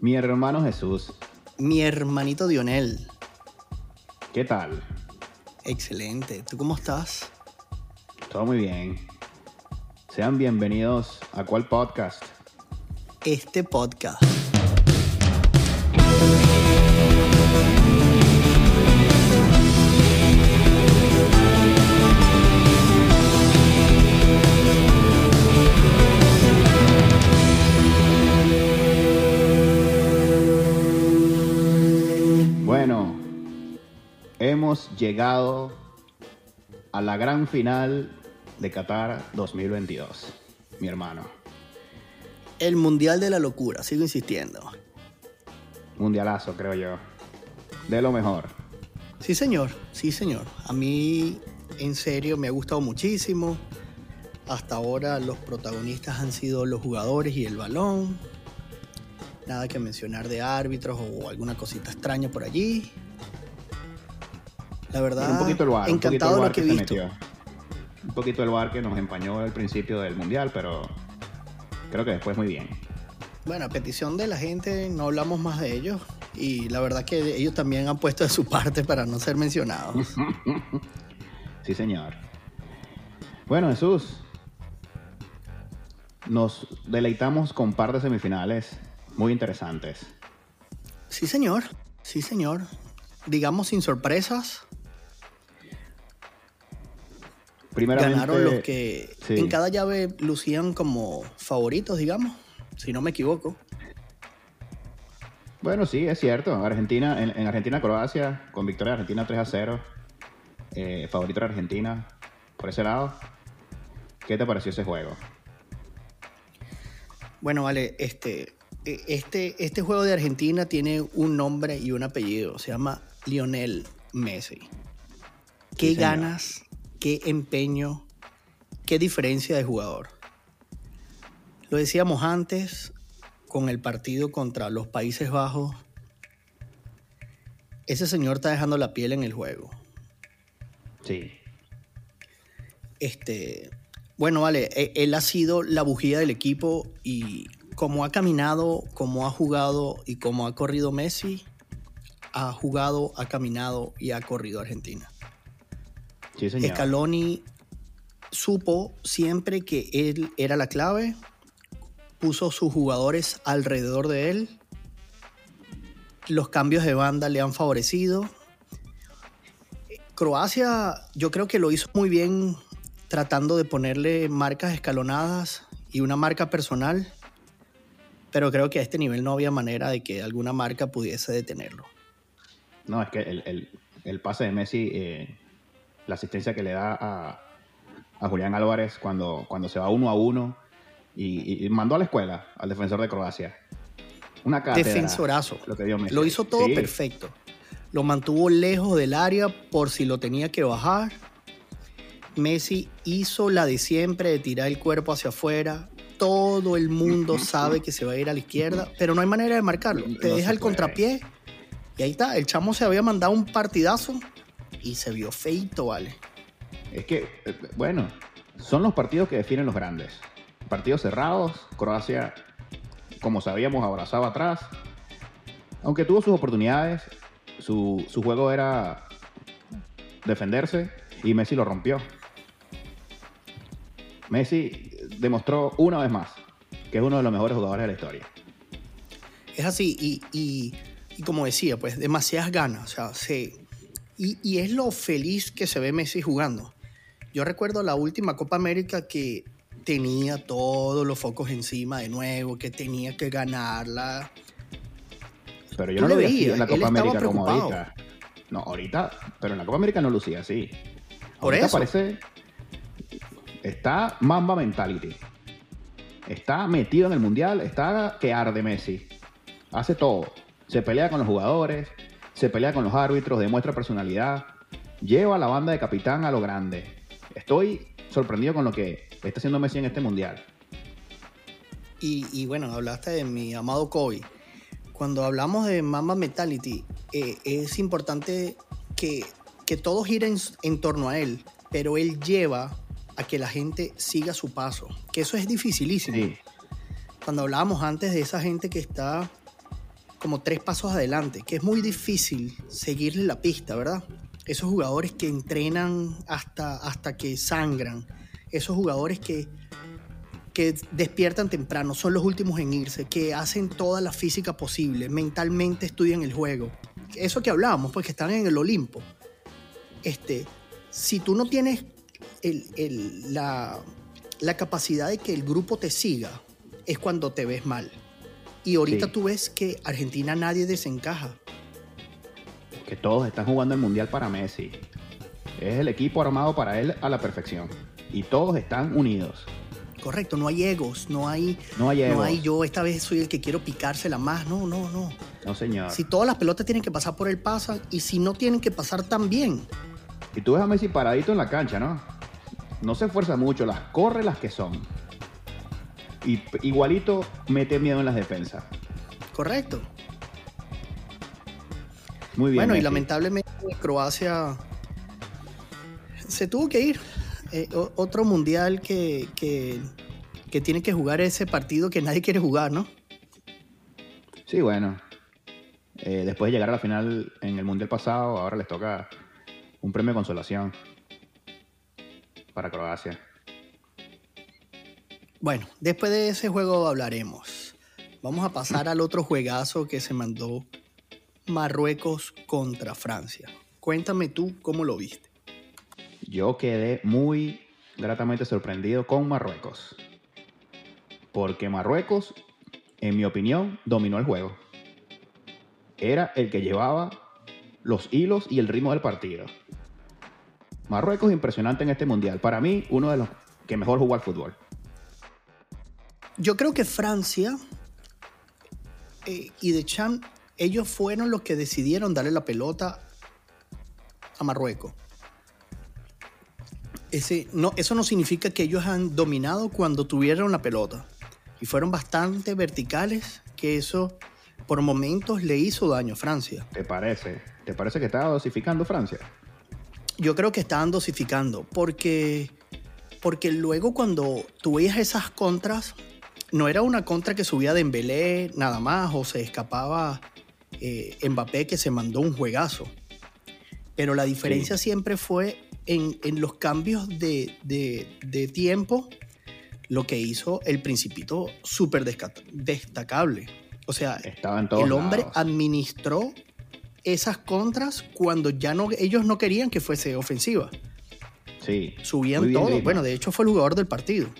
Mi hermano Jesús, Mi hermanito Dionel. ¿qué tal? Excelente. ¿Tú cómo estás? Todo muy bien. Sean bienvenidos a cuál podcast. Este podcast. Hemos llegado a la gran final de Qatar 2022, mi hermano. El Mundial de la Locura, sigo insistiendo. Mundialazo, creo yo. De lo mejor. Sí, señor, sí, señor. A mí, en serio, me ha gustado muchísimo. Hasta ahora los protagonistas han sido los jugadores y el balón. Nada que mencionar de árbitros o alguna cosita extraña por allí. La verdad, un poquito el bar, un poquito el de bar lo que he se visto. metió. Un poquito el bar que nos empañó al principio del mundial, pero creo que después muy bien. Bueno, a petición de la gente no hablamos más de ellos y la verdad que ellos también han puesto de su parte para no ser mencionados. Sí, señor. Bueno, Jesús. Nos deleitamos con par de semifinales muy interesantes. Sí, señor, sí, señor. Digamos sin sorpresas, Primeramente, ganaron los que sí. en cada llave lucían como favoritos, digamos, si no me equivoco. Bueno, sí, es cierto. Argentina, en, en Argentina-Croacia, con victoria de Argentina 3 a 0. eh, favorito de Argentina por ese lado. ¿Qué te pareció ese juego? Bueno, vale, este, eh, este, este juego de Argentina tiene un nombre y un apellido. Se llama Lionel Messi. Qué Sí, ganas, qué empeño, qué diferencia de jugador. Lo decíamos antes con el partido contra los Países Bajos. Ese señor está dejando la piel en el juego. Sí. Este, bueno, vale, e- él ha sido la bujía del equipo y como ha caminado, como ha jugado y como ha corrido Messi, ha jugado, ha caminado y ha corrido Argentina. Sí. Scaloni supo siempre que él era la clave, puso sus jugadores alrededor de él, los cambios de banda le han favorecido. Croacia yo creo que lo hizo muy bien tratando de ponerle marcas escalonadas y una marca personal, pero creo que a este nivel no había manera de que alguna marca pudiese detenerlo. No, es que el, el- el pase de Messi, eh, la asistencia que le da a, a Julián Álvarez cuando, cuando se va uno a uno y, y mandó a la escuela al defensor de Croacia. Una cátedra. Defensorazo. Lo que dio. Lo hizo todo Sí, perfecto. Lo mantuvo lejos del área por si lo tenía que bajar. Messi hizo la de siempre de tirar el cuerpo hacia afuera. Todo el mundo sabe que se va a ir a la izquierda, pero no hay manera de marcarlo. Te No deja el contrapié y ahí está. El chamo se había mandado un partidazo y se vio feito, vale. Es que, eh, bueno, son los partidos que definen los grandes. Partidos cerrados, Croacia, como sabíamos, abrazaba atrás. Aunque tuvo sus oportunidades, su, su juego era defenderse y Messi lo rompió. Messi demostró una vez más que es uno de los mejores jugadores de la historia. Es así, y, y- y como decía, pues demasiadas ganas. O sea, se, y, y es lo feliz que se ve Messi jugando. Yo recuerdo la última Copa América que tenía todos los focos encima de nuevo, que tenía que ganarla. Pero yo no lo veías, en la Copa América como ahorita. No, ahorita, pero en la Copa América no lucía así. Por Ahorita eso. parece. Está Mamba Mentality. Está metido en el mundial, está que arde Messi. Hace todo. Se pelea con los jugadores, se pelea con los árbitros, demuestra personalidad, lleva a la banda de capitán a lo grande. Estoy sorprendido con lo que está haciendo Messi en este mundial. Y, y bueno, hablaste de mi amado Kobe. Cuando hablamos de Mamba Mentality, eh, es importante que, que todo gira en, en torno a él, pero él lleva a que la gente siga su paso, que eso es dificilísimo. Sí, Cuando hablábamos antes de esa gente que está como tres pasos adelante, que es muy difícil seguirle la pista, ¿verdad? Esos jugadores que entrenan hasta, hasta que sangran, esos jugadores que, que despiertan temprano, son los últimos en irse, que hacen toda la física posible, mentalmente estudian el juego. Eso que hablábamos, pues que están en el Olimpo. Este, si tú no tienes la, la capacidad de que el grupo te siga, es cuando te ves mal. Y ahorita tú ves que Argentina nadie desencaja. Que todos están jugando el Mundial para Messi. Es el equipo armado para él a la perfección. Y todos están unidos. Correcto, no hay egos, no hay, no hay, egos. no hay yo esta vez soy el que quiero picársela más. No, no, no. No, señor. Si todas las pelotas tienen que pasar por él, pasan. Y si no tienen que pasar, también. Y tú ves a Messi paradito en la cancha, ¿no? No se esfuerza mucho, las corre las que son y igualito mete miedo en las defensas. Correcto. Muy bien. Bueno, y lamentablemente Croacia se tuvo que ir. Eh, otro mundial que, que, tiene que jugar ese partido que nadie quiere jugar, ¿no? Sí, bueno. Eh, después de llegar a la final en el mundial pasado, ahora les toca un premio de consolación para Croacia. Bueno, después de ese juego hablaremos. Vamos a pasar al otro juegazo que se mandó Marruecos contra Francia. Cuéntame tú cómo lo viste. Yo quedé muy gratamente sorprendido con Marruecos. Porque Marruecos, en mi opinión, dominó el juego. Era el que llevaba los hilos y el ritmo del partido. Marruecos impresionante en este mundial. Para mí, uno de los que mejor jugó al fútbol. Yo creo que Francia eh, y de Champ, ellos fueron los que decidieron darle la pelota a Marruecos. Ese, no, eso no significa que ellos han dominado cuando tuvieron la pelota. Y fueron bastante verticales, que eso por momentos le hizo daño a Francia. ¿Te parece? ¿Te parece que estaba dosificando Francia? Yo creo que estaban dosificando, porque, porque luego cuando tú veías esas contras, no era una contra que subía de Embelé nada más o se escapaba eh, Mbappé que se mandó un juegazo. Pero la diferencia siempre fue en, los cambios de, tiempo, lo que hizo el Principito súper destacable. O sea, el hombre administró esas contras cuando ya no, ellos no querían que fuese ofensiva. Sí. Subían todo. Bueno, de hecho fue el jugador del partido.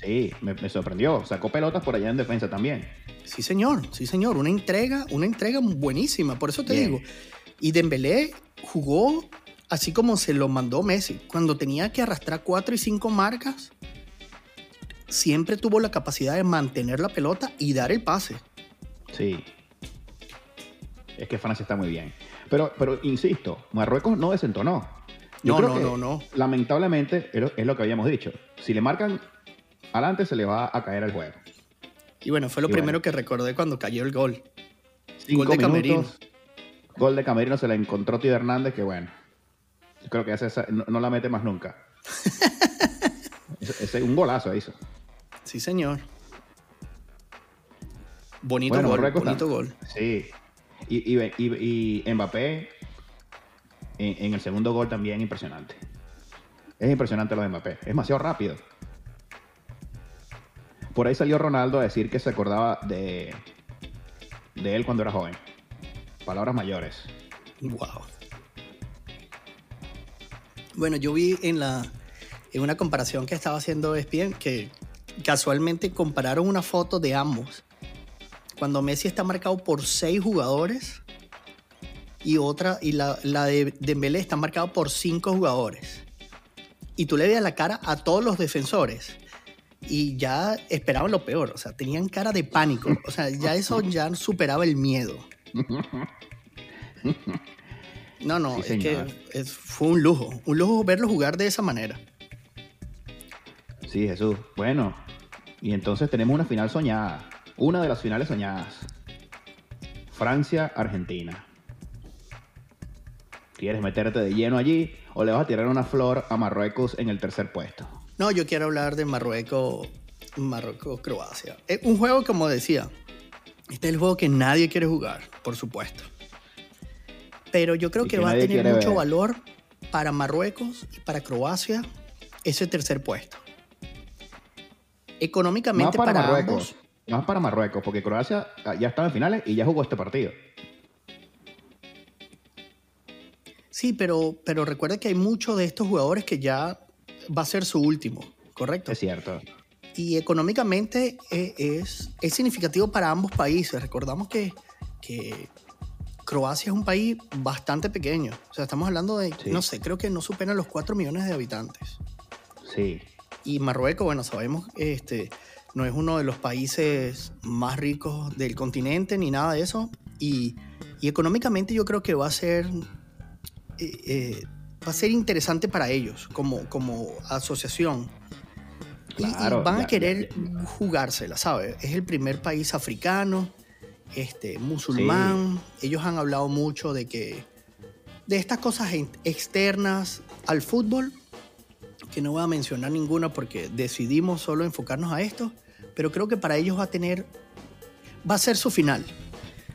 Sí, me, sorprendió. Sacó pelotas por allá en defensa también. Sí, señor, sí, señor. Una entrega, una entrega buenísima. Por eso te digo. Y Dembélé jugó así como se lo mandó Messi. Cuando tenía que arrastrar cuatro y cinco marcas, siempre tuvo la capacidad de mantener la pelota y dar el pase. Sí. Es que Francia está muy bien. Pero, pero insisto, Marruecos no desentonó. no, no, no, no. Lamentablemente, es lo que habíamos dicho. Si le marcan adelante se le va a caer el juego. Y bueno, fue lo primero que recordé cuando cayó el gol. gol de Camerino. Gol de Camerino se la encontró Tío Hernández, que bueno. creo que esa, no, la mete más nunca. ese, un golazo hizo. Sí, señor. Bonito gol, bonito gol. Sí. Y, y, Mbappé en, en, el segundo gol también impresionante. Es impresionante lo de Mbappé. Es demasiado rápido. Por ahí salió Ronaldo a decir que se acordaba de, de él cuando era joven. Palabras mayores. Wow. Bueno, yo vi en la en una comparación que estaba haciendo ESPN que casualmente compararon una foto de ambos. Cuando Messi está marcado por seis jugadores y otra y la, la de Dembélé está marcado por cinco jugadores. Y tú le veas la cara a todos los defensores y ya esperaban lo peor, o sea, tenían cara de pánico, o sea, ya eso ya superaba el miedo. No, no, es que fue un lujo, un lujo verlo jugar de esa manera. Sí, Jesús. Bueno, y entonces tenemos una final soñada, una de las finales soñadas. Francia-Argentina. ¿Quieres meterte de lleno allí o le vas a tirar una flor a Marruecos en el tercer puesto? No, yo quiero hablar de Marruecos, Marruecos-Croacia. Es un juego, como decía, Este es el juego que nadie quiere jugar, por supuesto. Pero yo creo que, que va a tener mucho ver. valor para Marruecos y para Croacia ese tercer puesto. Económicamente para, para, Marruecos. ambos, Más para Marruecos, porque Croacia ah, ya estaba en finales y ya jugó este partido. sí, pero, pero recuerda que hay muchos de estos jugadores que ya va a ser su último, ¿correcto? Es cierto. Y económicamente eh, es, es significativo para ambos países. Recordamos que, que Croacia es un país bastante pequeño. O sea, estamos hablando de, Sí. no sé, creo que no superan los 4 millones de habitantes. Sí. Y Marruecos, bueno, sabemos, este, no es uno de los países más ricos del continente ni nada de eso. Y, y económicamente yo creo que va a ser, eh, eh, va a ser interesante para ellos como, como asociación. Y- y, Claro, van a ya- querer jugársela, ¿sabes? Es el primer país africano, este, musulmán. Ellos han hablado mucho de que de estas cosas externas al fútbol, que no voy a mencionar ninguna porque decidimos solo enfocarnos a esto, pero creo que para ellos va a tener, va a ser su final.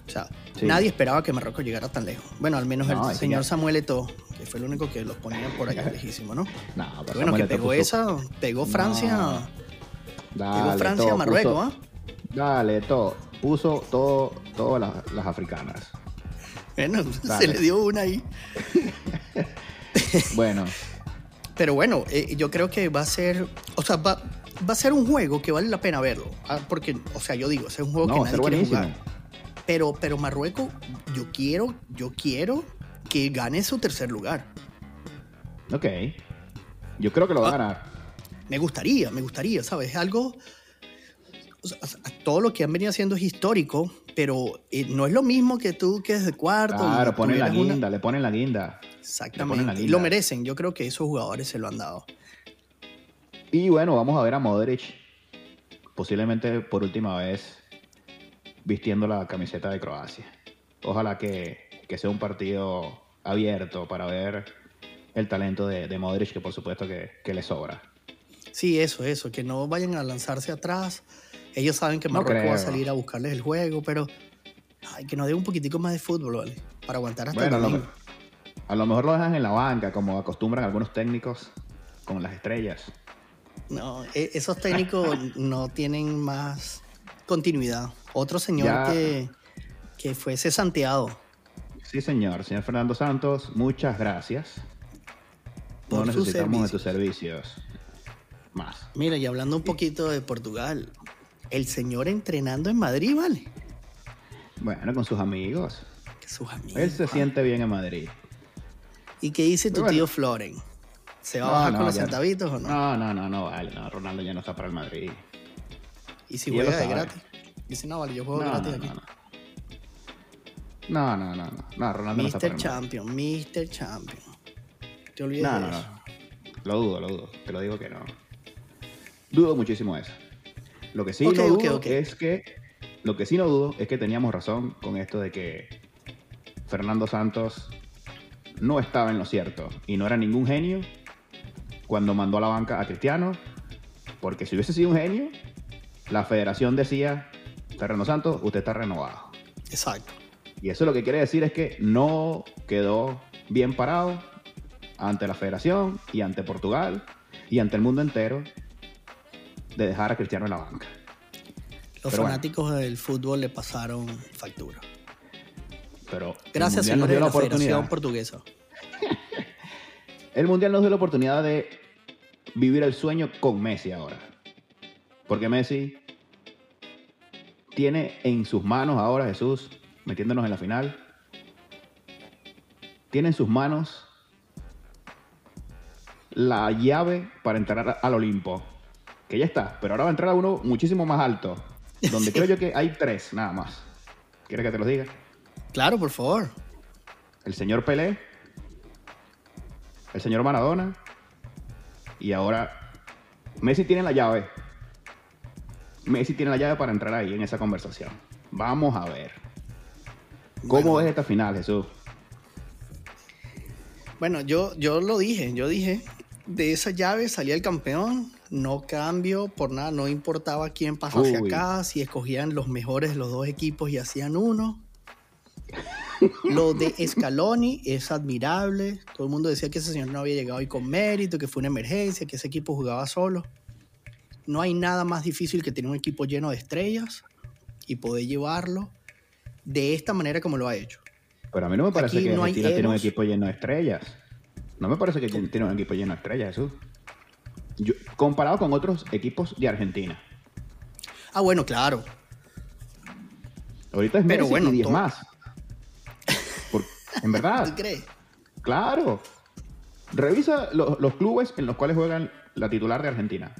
O sea, Sí. nadie esperaba que Marruecos llegara tan lejos. Bueno, al menos No, el señor ya- Samuel Eto'o, que fue el único que los ponía por allá lejísimo, ¿no? No, pero bueno, que pegó puso- esa, pegó Francia, pegó Francia a Marruecos, puso- ¿ah? Dale, todo. Puso todo, todas las, las africanas. Bueno, se le dio una ahí. Bueno, Pero bueno, eh, yo creo que va a ser, o sea, va, va a ser un juego que vale la pena verlo. Ah, Porque, o sea, yo digo, es un juego no, que nadie quiere buenísimo. jugar. Pero, pero Marruecos, yo quiero, yo quiero que gane su tercer lugar. Ok. Yo creo que lo va a Ah. ganar. Me gustaría, me gustaría, ¿sabes? Es algo. o sea, todo lo que han venido haciendo es histórico, pero eh, no es lo mismo que tú que es de cuarto. Claro, ponen la una- guinda, le ponen la guinda. La Exactamente. Y lo merecen. Yo creo que esos jugadores se lo han dado. Y bueno, vamos a ver a Modric posiblemente por última vez vistiendo la camiseta de Croacia. Ojalá que, que sea un partido abierto para ver el talento de, de Modric, que por supuesto que, que le sobra. Sí, eso, eso, que no vayan a lanzarse atrás. Ellos saben que No Marruecos va a salir a buscarles el juego, pero ay, que nos dé un poquitico más de fútbol, ¿vale? Para aguantar hasta Bueno, el domingo. a lo mejor lo dejan en la banca, como acostumbran algunos técnicos con las estrellas. No, e- esos técnicos no tienen más continuidad. Otro señor Ya. que, que fue cesanteado Sí, señor. Señor Fernando Santos, muchas gracias. No Por sus necesitamos de tus servicios. Más. Mira, y hablando un poquito de Portugal, el señor entrenando en Madrid, ¿vale? Bueno, con sus amigos. Que sus amigos. Él se ah. siente bien en Madrid. ¿Y qué dice tu bueno. tío Floren? ¿Se va a No, bajar no, con los ya- centavitos o no? No, no, no, no, vale. No, Ronaldo ya no está para el Madrid. ¿Y si Y juega de sabe. gratis? Dice, no, vale, yo juego No, gratis no, aquí. No, no. No, no, no, no. No, Ronaldo no está el Madrid. Champion, Mr. Champion. Te olvides No, de no, eso. no. Lo dudo, lo dudo. Te lo digo que no. Dudo muchísimo eso. Lo que sí Ok, no dudo es que. Lo que sí no dudo es que teníamos razón con esto de que Fernando Santos no estaba en lo cierto y no era ningún genio cuando mandó a la banca a Cristiano, porque si hubiese sido un genio, la federación decía, Fernando Santos, usted está renovado. Exacto. Y eso lo que quiere decir es que no quedó bien parado ante la federación y ante Portugal y ante el mundo entero de dejar a Cristiano en la banca. Los Pero bueno. fanáticos del fútbol le pasaron factura. Pero Gracias, nos dio de la la Federación oportunidad. Portuguesa. El Mundial nos dio la oportunidad de vivir el sueño con Messi ahora. Porque Messi tiene en sus manos ahora, Jesús, metiéndonos en la final, tiene en sus manos la llave para entrar al Olimpo. Que ya está, pero ahora va a entrar a uno muchísimo más alto. Donde creo yo que hay tres, nada más. ¿Quieres que te los diga? Claro, por favor. el señor Pelé, el señor Maradona y ahora Messi tiene la llave. Messi tiene la llave para entrar ahí en esa conversación. Vamos a ver. ¿Cómo Bueno. es esta final, Jesús? Bueno, yo, yo lo dije, yo dije de esa llave salía el campeón, no cambio por nada, no importaba quién pasase Uy. acá, si escogían los mejores de los dos equipos y hacían uno. Lo de Scaloni es admirable. Todo el mundo decía que ese señor no había llegado ahí con mérito, que fue una emergencia, que ese equipo jugaba solo. No hay nada más difícil que tener un equipo lleno de estrellas y poder llevarlo de esta manera como lo ha hecho. Pero a mí no me parece Aquí que no Argentina tiene un equipo lleno de estrellas. No me parece que tiene un equipo lleno de estrellas, Jesús. Yo- comparado con otros equipos de Argentina. Ah, bueno, claro. Ahorita es Pero Messi bueno, y 10 todo- más. En ¿Tú verdad, crees? claro. Revisa lo- los clubes en los cuales juegan la titular de Argentina.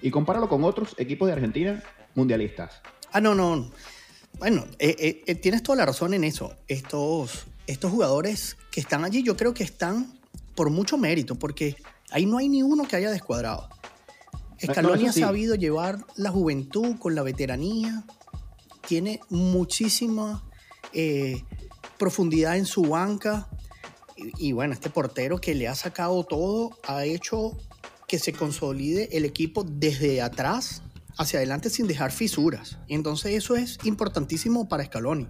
Y compáralo con otros equipos de Argentina mundialistas. Ah, no, no. Bueno, eh, eh, eh, tienes toda la razón en eso. Estos, estos jugadores que están allí, yo creo que están por mucho mérito, porque ahí no hay ni uno que haya descuadrado. Scaloni eso ha sí. sabido llevar la juventud con la veteranía, tiene muchísima eh, profundidad en su banca. Y, y bueno, este portero que le ha sacado todo ha hecho que se consolide el equipo desde atrás hacia adelante sin dejar fisuras. Y entonces eso es importantísimo para Scaloni.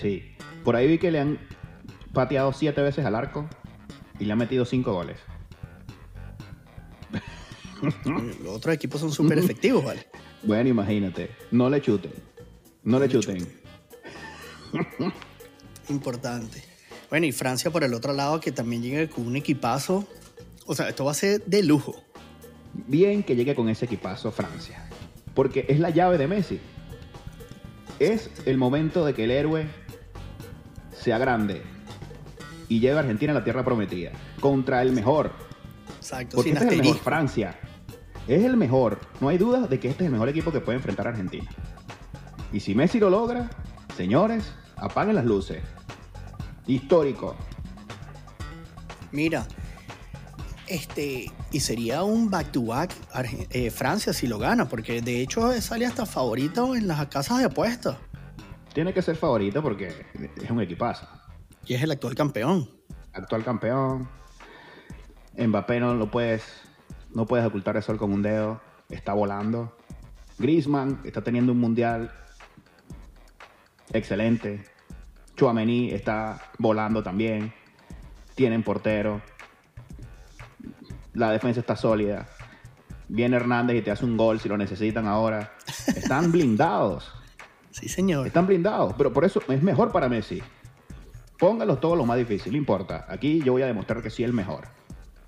Sí. Por ahí vi que le han pateado siete veces al arco y le han metido cinco goles. Los otros equipos son súper efectivos, ¿vale? Bueno, imagínate. No le chuten. No le chuten. Importante. Bueno, y Francia por el otro lado que también llega con un equipazo. O sea, esto va a ser de lujo. Bien que llegue con ese equipazo Francia. Porque es la llave de Messi. Es el momento de que el héroe sea grande y lleve a Argentina a la tierra prometida. Contra el mejor. Exacto, Porque este es el mejor. Francia. Es el mejor. No hay duda de que este es el mejor equipo que puede enfrentar a Argentina. Y si Messi lo logra, señores, apaguen las luces. Histórico. Mira, este, y sería un back-to-back eh, Francia si lo gana, porque de hecho sale hasta favorito en las casas de apuestas. Tiene que ser favorito porque es un equipazo. Y es el actual campeón. Actual campeón. Mbappé no lo puedes, no puedes ocultar el sol con un dedo. Está volando. Griezmann está teniendo un mundial excelente. Chouameni está volando también. Tienen portero. La defensa está sólida. Viene Hernández y te hace un gol si lo necesitan ahora. Están blindados. Sí, señor. Están blindados, pero por eso es mejor para Messi. Póngalos todo lo más difícil, no importa. Aquí yo voy a demostrar que sí el mejor.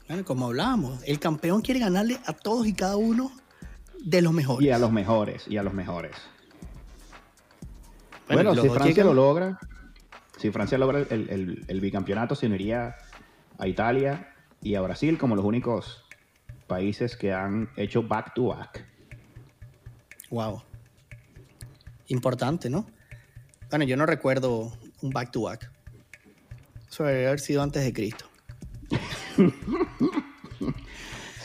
Bueno, como hablábamos, el campeón quiere ganarle a todos y cada uno de los mejores. Y a los mejores, y a los mejores. Bueno, los si Francia llegan- lo logra, si Francia logra el, el- el bicampeonato, se uniría a Italia y a Brasil como los únicos países que han hecho back to back. Wow. Importante, ¿no? Bueno, yo no recuerdo un back-to-back. Eso debe haber sido antes de Cristo.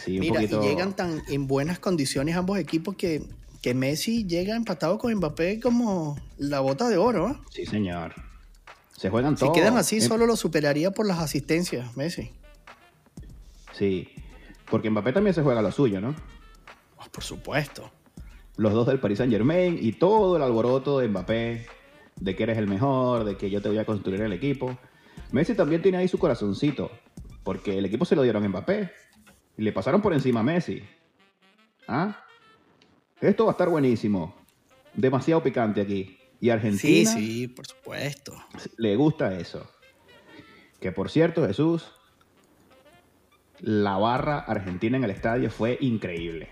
Sí, un Mira, poquito. y llegan tan en buenas condiciones ambos equipos que, que Messi llega empatado con Mbappé como la bota de oro. ¿eh? Sí, señor. Se juegan Si todos. quedan así, Eh, solo lo superaría por las asistencias, Messi. Sí, porque Mbappé también se juega lo suyo, ¿no? Oh, por supuesto. los dos del Paris Saint Germain y todo el alboroto de Mbappé, de que eres el mejor, de que yo te voy a construir el equipo. Messi también tiene ahí su corazoncito, porque el equipo se lo dieron a Mbappé y le pasaron por encima a Messi. ¿Ah? Esto va a estar buenísimo. Demasiado picante aquí. Y Sí, Argentina sí, por supuesto. le gusta eso. Que por cierto, Jesús, la barra argentina en el estadio fue increíble.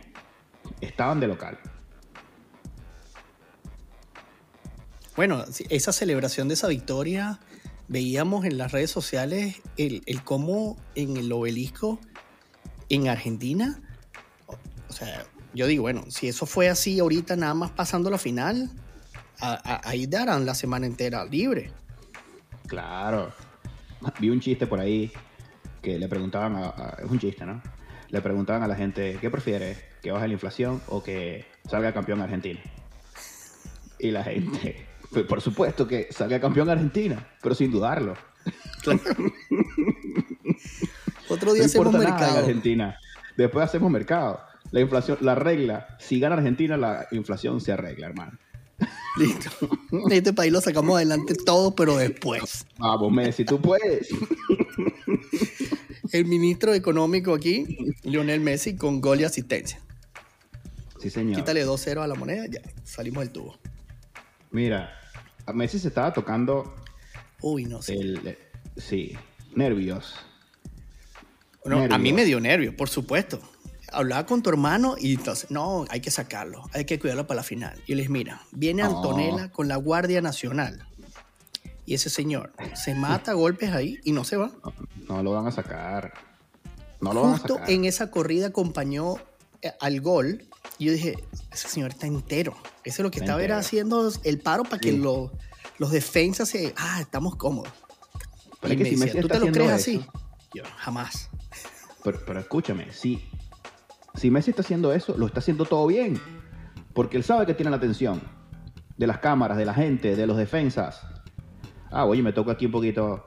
Estaban de local. Bueno, esa celebración de esa victoria, veíamos en las redes sociales el, el cómo en el obelisco en Argentina, o, o sea, yo digo, bueno, si eso fue así ahorita nada más pasando la final, a- a- ahí darán la semana entera libre. Claro. Vi un chiste por ahí que le preguntaban a, a- es un chiste, ¿no? Le preguntaban a la gente, ¿qué prefieres? ¿Que baje la inflación o que salga campeón Argentina? Y la gente, pues por supuesto que salga campeón Argentina, pero sin dudarlo. Otro día no hacemos nada en mercado. Argentina. Después hacemos mercado. La inflación, la regla, si gana Argentina, la inflación se arregla, hermano. Listo. Este país lo sacamos adelante todo, pero después. Vamos, Messi, tú puedes. El ministro económico aquí, Lionel Messi, con gol y asistencia. Sí, señor. Quítale 2-0 a la moneda, ya salimos del tubo. Mira, a Messi se estaba tocando Uy, no sé. el... eh, Sí, nervios. Bueno, a nervios. mí me dio nervio, por supuesto. Hablaba con tu hermano y entonces, no, hay que sacarlo, hay que cuidarlo para la final. Y yo les mira, viene. Antonella con la Guardia Nacional. Y ese señor se mata a golpes ahí y no se va. No, lo van a sacar. No lo van a Justo sacar. en esa corrida acompañó eh, al gol. Y yo dije, ese señor está entero. Eso es lo que Está estaba era haciendo el paro para que Sí. lo- los defensas se... Ah, estamos cómodos. Pero y es que me si decía, Messi ¿tú te lo crees así? Yo, jamás. Pero, pero escúchame, si, si Messi está haciendo eso, lo está haciendo todo bien. Porque él sabe que tiene la atención de las cámaras, de la gente, de los defensas. Ah, oye, me toco aquí un poquito,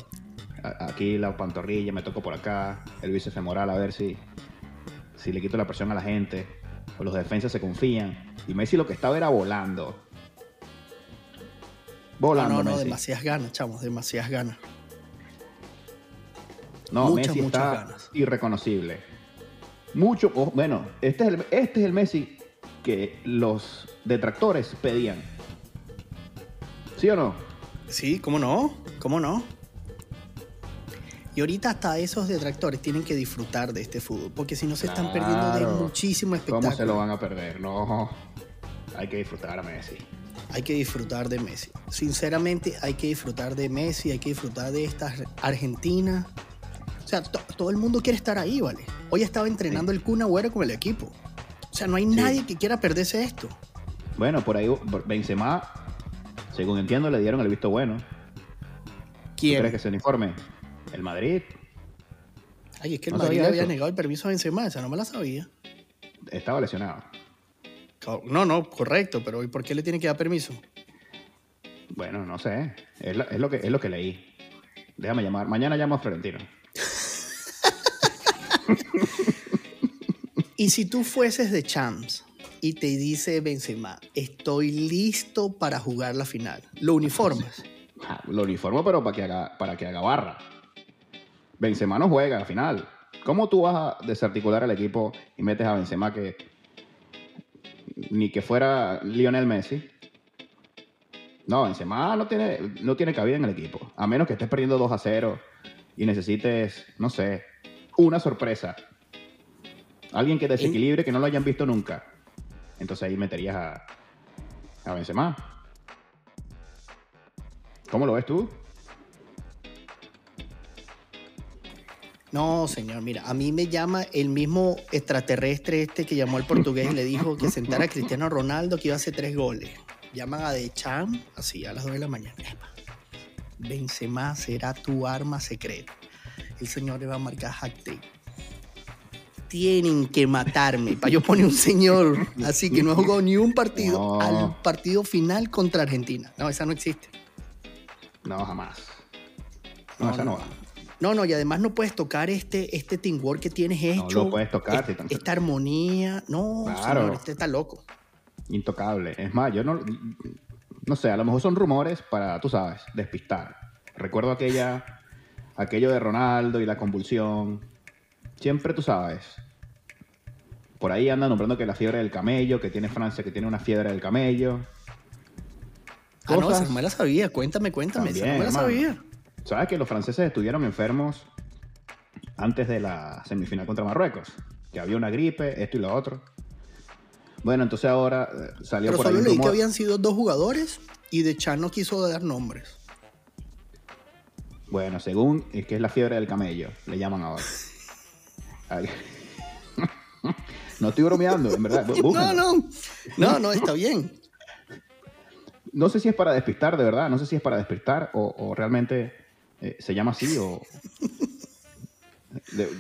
aquí la pantorrilla, me toco por acá, el bíceps femoral, a ver si, si le quito la presión a la gente. O los defensas se confían. Y Messi lo que estaba era volando. No, Volando, no, no, Messi. demasiadas ganas, chamos, demasiadas ganas. No, Muchas, Messi muchas está ganas. irreconocible. Mucho, oh, bueno, este es, el, este es el Messi que los detractores pedían. ¿Sí o no? Sí, ¿cómo no? ¿Cómo no? Y ahorita hasta esos detractores tienen que disfrutar de este fútbol, porque si no se están perdiendo de muchísimo espectáculo. ¿Cómo se lo van a perder? No, hay que disfrutar a Messi. Hay que disfrutar de Messi. Sinceramente, hay que disfrutar de Messi, hay que disfrutar de esta Argentina. O sea, to- todo el mundo quiere estar ahí, ¿vale? Hoy estaba entrenando el Kun Agüero con el equipo. O sea, no hay nadie que quiera perderse esto. Bueno, por ahí Benzema, según entiendo, le dieron el visto bueno. ¿Tú ¿Quién? crees que se uniforme? El Madrid Ay, es que el No Madrid había eso. negado el permiso a Benzema, esa no me la sabía. estaba lesionado. No, no, correcto, pero ¿y por qué le tiene que dar permiso? Bueno, no sé. Es lo, que, es lo que leí. Déjame llamar. Mañana llamo a Florentino. Y si tú fueses de Champs y te dice Benzema, estoy listo para jugar la final, ¿lo uniformas? Ah, Lo uniformo, pero para que haga, para que haga barra. Benzema no juega al final. ¿Cómo tú vas a desarticular al equipo y metes a Benzema que ni que fuera Lionel Messi? No, Benzema no tiene, no tiene cabida en el equipo. A menos que estés perdiendo 2 a 0 y necesites, no sé, una sorpresa. Alguien que desequilibre que no lo hayan visto nunca. Entonces ahí meterías a, a Benzema. ¿Cómo lo ves tú? No, señor, mira, a mí me llama el mismo extraterrestre este que llamó al portugués y le dijo que sentara a Cristiano Ronaldo que iba a hacer tres goles. Llaman a De Champ así a las 2 de la mañana. Benzema será tu arma secreta. El señor le va a marcar hack-trick. Tienen que matarme para yo poner un señor así que no ha jugado ni un partido No. al partido final contra Argentina. No, esa no existe. No, jamás. No, No, esa no. va. No, no, y además no puedes tocar este, este teamwork que tienes No hecho. lo puedes tocar, es- si tan- esta armonía. No, Claro. señor, este está loco. Intocable. Es más, yo no. No sé, a lo mejor son rumores para, tú sabes, despistar. Recuerdo aquella. Aquello de Ronaldo y la convulsión. Siempre tú sabes. Por ahí andan nombrando que la fiebre del camello, que tiene Francia, que tiene una fiebre del camello. Ah, no, esa no me la sabía. Cuéntame, cuéntame. esa no También, me la hermano. sabía. ¿Sabes que los franceses estuvieron enfermos antes de la semifinal contra Marruecos? Que había una gripe, esto y lo otro. Bueno, entonces ahora eh, salió Pero por ahí solo un leí que habían sido dos jugadores y De Chan no quiso dar nombres. Bueno, según es que es la fiebre del camello, le llaman ahora. No estoy bromeando, en verdad. No, no. No, no, está bien. No sé si es para despistar, de verdad. No sé si es para despistar o, o realmente eh, se llama así o...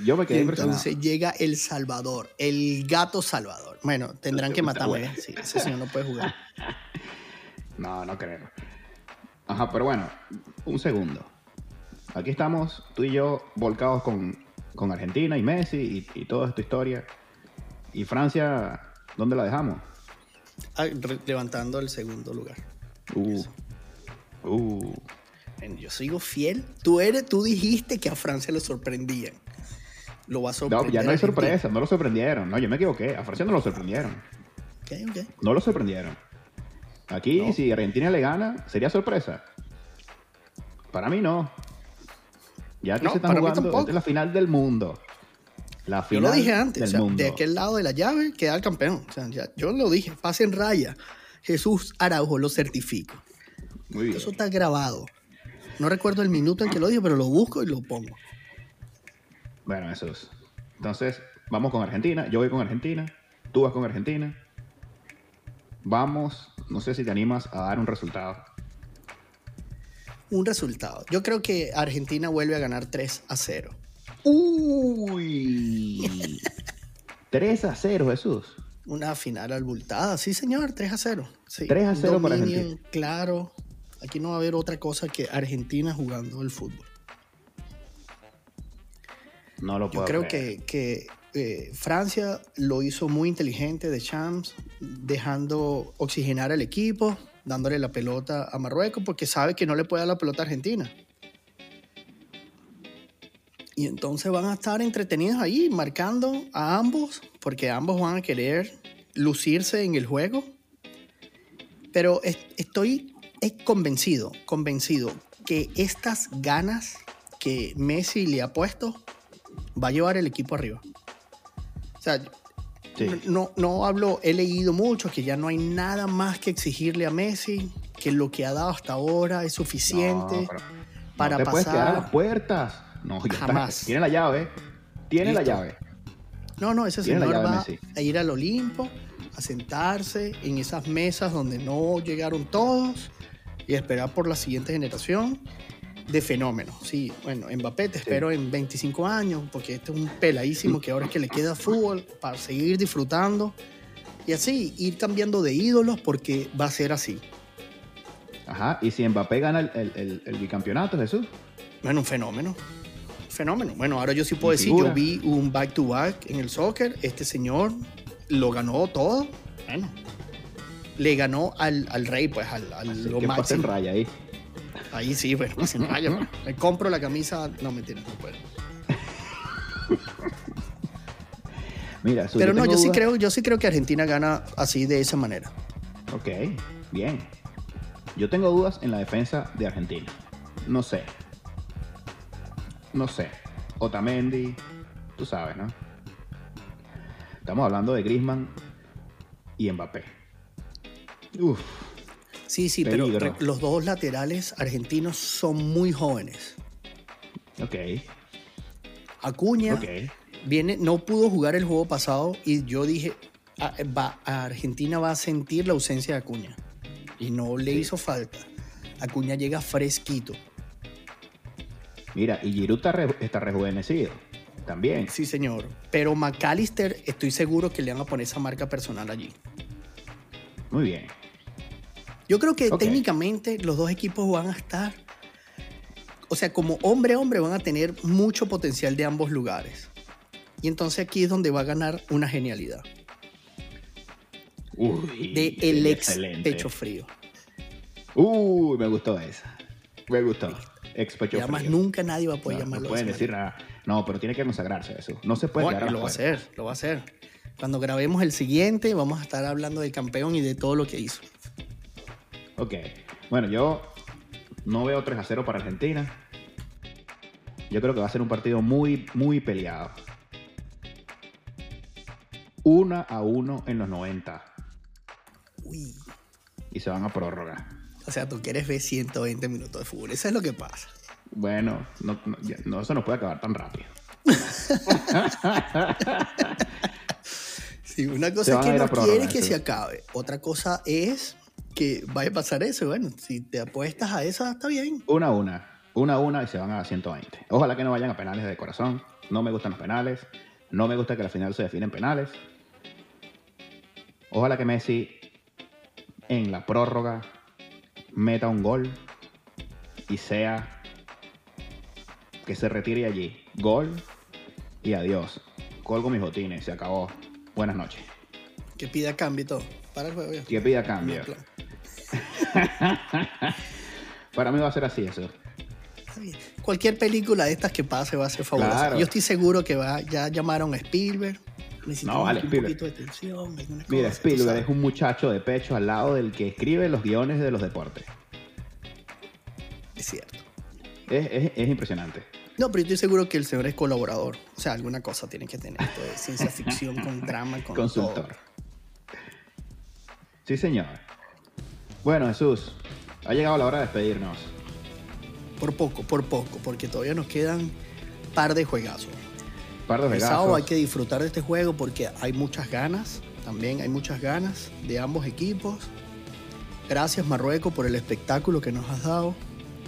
Yo me quedé impresionado. entonces llega El Salvador, el gato Salvador. Bueno, tendrán que matarme. Sí, ese señor no puede jugar. No, no creo. Ajá, pero bueno, un segundo. Aquí estamos tú y yo volcados con con Argentina y Messi y, y toda esta historia. ¿Y Francia, dónde la dejamos? Ah, levantando el segundo lugar. Uh, uh. Yo sigo fiel. Tú eres, tú dijiste que a Francia le sorprendían. Lo va a No, sorprender. ya no hay sorpresa, no lo sorprendieron. No, yo me equivoqué. A Francia no lo sorprendieron. Ok, ok. No lo sorprendieron. Aquí, No. si Argentina le gana, sería sorpresa. Para mí no. Ya que No, se están jugando, esta es la final del mundo. La Yo final lo dije antes, del o sea, mundo. de aquel lado de la llave queda el campeón. O sea, ya- yo lo dije, pase en raya. Jesús Araujo lo certifico. Muy bien. Eso está grabado. No recuerdo el minuto en que lo dije, pero lo busco y lo pongo. Bueno, eso es. Entonces, vamos con Argentina. Yo voy con Argentina. Tú vas con Argentina. Vamos, no sé si te animas a dar un resultado. Un resultado. Yo creo que Argentina vuelve a ganar 3 a 0. Uy. 3 a 0, Jesús. Una final abultada. Sí, señor, 3 a 0. Sí. 3 a Un 0 para dominio Argentina. Claro. Aquí no va a haber otra cosa que Argentina jugando el fútbol. No lo Yo puedo creo creer. que, que, eh, Francia lo hizo muy inteligente de Champs, dejando oxigenar al equipo, dándole la pelota a Marruecos, porque sabe que no le puede dar la pelota a Argentina. Y entonces van a estar entretenidos ahí, marcando a ambos, porque ambos van a querer lucirse en el juego. Pero es- estoy es convencido, convencido que estas ganas que Messi le ha puesto va a llevar el equipo arriba. O sea, Sí. no, no hablo, he leído mucho que ya no hay nada más que exigirle a Messi, que lo que ha dado hasta ahora es suficiente No, pero para no te puedes quedar a pasar. las puertas. No, ya está. Jamás. Tiene la llave. Tiene la llave. No, no, ese señor va a ir al Olimpo, a sentarse en esas mesas donde no llegaron todos y esperar por la siguiente generación de fenómenos. Sí, bueno, Mbappé te espero en 25 años porque este es un peladísimo que ahora es que le queda fútbol para seguir disfrutando y así ir cambiando de ídolos porque va a ser así. Ajá. Y si Mbappé gana el, el- el- el bicampeonato, Jesús. Bueno, un fenómeno. Fenómeno. Bueno, ahora yo sí puedo decir, yo vi un back-to-back en el soccer. Este señor lo ganó todo. Bueno, le ganó al, al rey, pues, al, al Así lo que pasa en máximo. raya ahí. Ahí sí, bueno, pues, en raya, ¿no? Me compro la camisa. No, mentira, no puedo. Mira, Pero no, yo sí, creo, yo sí creo que Argentina gana así, de esa manera. Ok, bien. Yo tengo dudas en la defensa de Argentina. No sé. No sé. Otamendi, tú sabes, ¿no? Estamos hablando de Griezmann y Mbappé. Uf, Sí, sí, Peligro. pero los dos laterales argentinos son muy jóvenes. ok, Acuña viene, no pudo jugar el juego pasado y yo dije, "Ah, va, Argentina va a sentir la ausencia de Acuña. Y no le Sí. hizo falta. Acuña llega fresquito. Mira, y Giroud está, re- está rejuvenecido. También. Sí, señor. Pero McAllister, estoy seguro que le van a poner esa marca personal allí. Muy bien. Yo creo que técnicamente los dos equipos van a estar, o sea, como hombre a hombre van a tener mucho potencial de ambos lugares. Y entonces aquí es donde va a ganar una genialidad. Uy, De el ex excelente. pecho frío. Uy, me gustó esa. Me gustó. Ex pecho Y además frío. nunca nadie va a poder No, no llamarlo de pueden decir nada. No, pero tiene que consagrarse eso. No se puede No, quedar y lo va a hacer, lo va a hacer. Cuando grabemos el siguiente, vamos a estar hablando del campeón y de todo lo que hizo. Ok. Bueno, yo no veo 3 a 0 para Argentina. Yo creo que va a ser un partido muy, muy peleado. 1 a 1 en los 90 Uy. y se van a prórroga. O sea, tú quieres ver 120 minutos de fútbol. Eso es lo que pasa. Bueno, no, no, eso no puede acabar tan rápido. Sí, una cosa es que no quieres que se acabe. Otra cosa es que vaya a pasar eso. Bueno, si te apuestas a esa, está bien. 1 a 1. 1 a 1 y se van a 120. Ojalá que no vayan a penales de corazón. No me gustan los penales. No me gusta que la final se define en penales. Ojalá que Messi en la prórroga meta un gol y sea que se retire allí. Gol y adiós. Colgo mis botines, se acabó. Buenas noches. Que pida cambio y todo. Para el juego ya. Que pida cambio. Para mí va a ser así eso. Cualquier película de estas que pase va a ser fabulosa. Yo estoy seguro que va, ya llamaron a Spielberg. No, vale, un poquito de tensión. Mira, Spielberg es un muchacho de pecho al lado del que escribe los guiones de los deportes. Es cierto. Es, impresionante. No, pero yo estoy seguro que el señor es colaborador. O sea, alguna cosa tiene que tener. Esto de ciencia ficción con drama, con Consultor. Sí, señor. Bueno, Jesús, ha llegado la hora de despedirnos. Por poco, por poco, porque todavía nos quedan par de juegazos. Par de El sábado hay que disfrutar de este juego porque hay muchas ganas, también hay muchas ganas de ambos equipos. Gracias Marruecos por el espectáculo que nos has dado,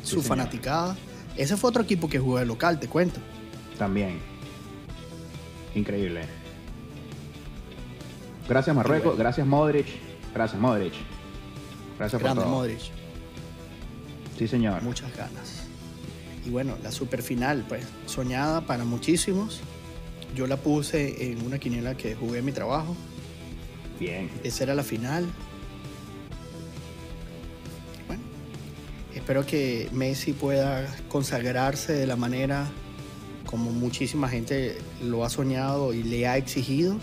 su fanaticada. Ese fue otro equipo que jugó de local, te cuento. También. Increíble. Gracias Marruecos, gracias Modric, gracias Modric. Gracias por todo. Modric. Sí, señor. Muchas ganas. Y bueno, la super final, pues, soñada para muchísimos. Yo la puse en una quiniela que jugué en mi trabajo. Bien. Esa era la final. Espero que Messi pueda consagrarse de la manera como muchísima gente lo ha soñado y le ha exigido,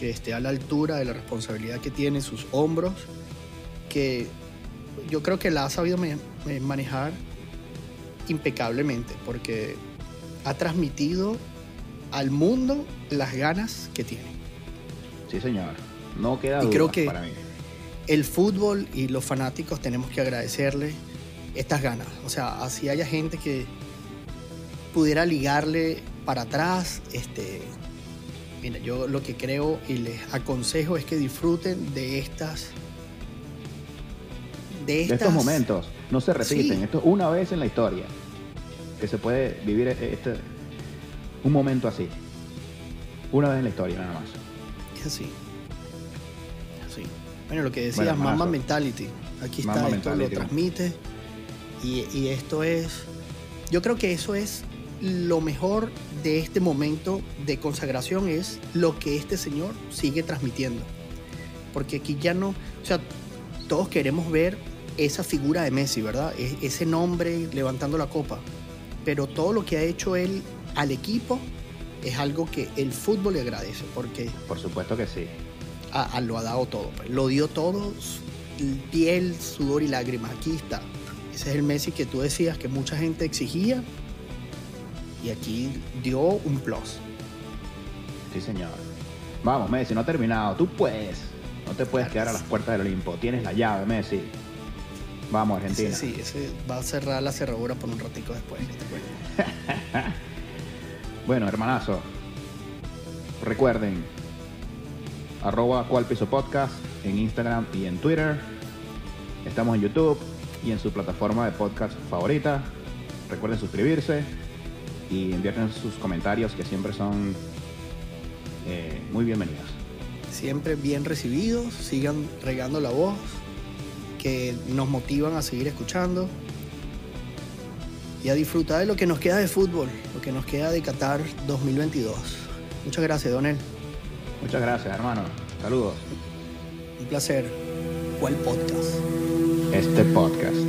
que esté a la altura de la responsabilidad que tiene en sus hombros, que yo creo que la ha sabido manejar impecablemente, porque ha transmitido al mundo las ganas que tiene. Sí, señor. No queda y creo que El fútbol y los fanáticos tenemos que agradecerle estas ganas. O sea, así haya gente que pudiera ligarle para atrás, este, mira, yo lo que creo y les aconsejo es que disfruten de estas de, estos momentos. No se repiten. Esto es una vez en la historia que se puede vivir este, un momento así. Una vez en la historia, nada más. Es así. así. Bueno, lo que decías, Mama Mentality. Aquí está, esto lo transmite. Y, y esto es. Yo creo que eso es lo mejor de este momento de consagración es lo que este señor sigue transmitiendo. Porque aquí ya no, o sea, todos queremos ver esa figura de Messi, ¿verdad? ese nombre levantando la copa. Pero todo lo que ha hecho él al equipo es algo que el fútbol le agradece, porque... Por supuesto que sí. lo ha dado todo, pues. lo dio todo, piel, sudor y lágrimas. Aquí está. Ese es el Messi que tú decías que mucha gente exigía y aquí dio un plus. Sí, señor. Vamos, Messi, no ha terminado. Tú puedes. No te puedes quedar a las puertas del Olimpo. Tienes la llave, Messi. Vamos, Argentina. Sí, sí, ese va a cerrar la cerradura por un ratico después. bueno, hermanazo. Recuerden, arroba cual podcast en Instagram y en Twitter. Estamos en YouTube y en su plataforma de podcast favorita. Recuerden suscribirse y enviarnos sus comentarios que siempre son eh, muy bienvenidos. Siempre bien recibidos, sigan regando la voz que nos motivan a seguir escuchando y a disfrutar de lo que nos queda de fútbol, lo que nos queda de Qatar 2022. Muchas gracias, Donel. Muchas gracias, hermano. Saludos. Un placer. ¿Cuál podcast? Este podcast.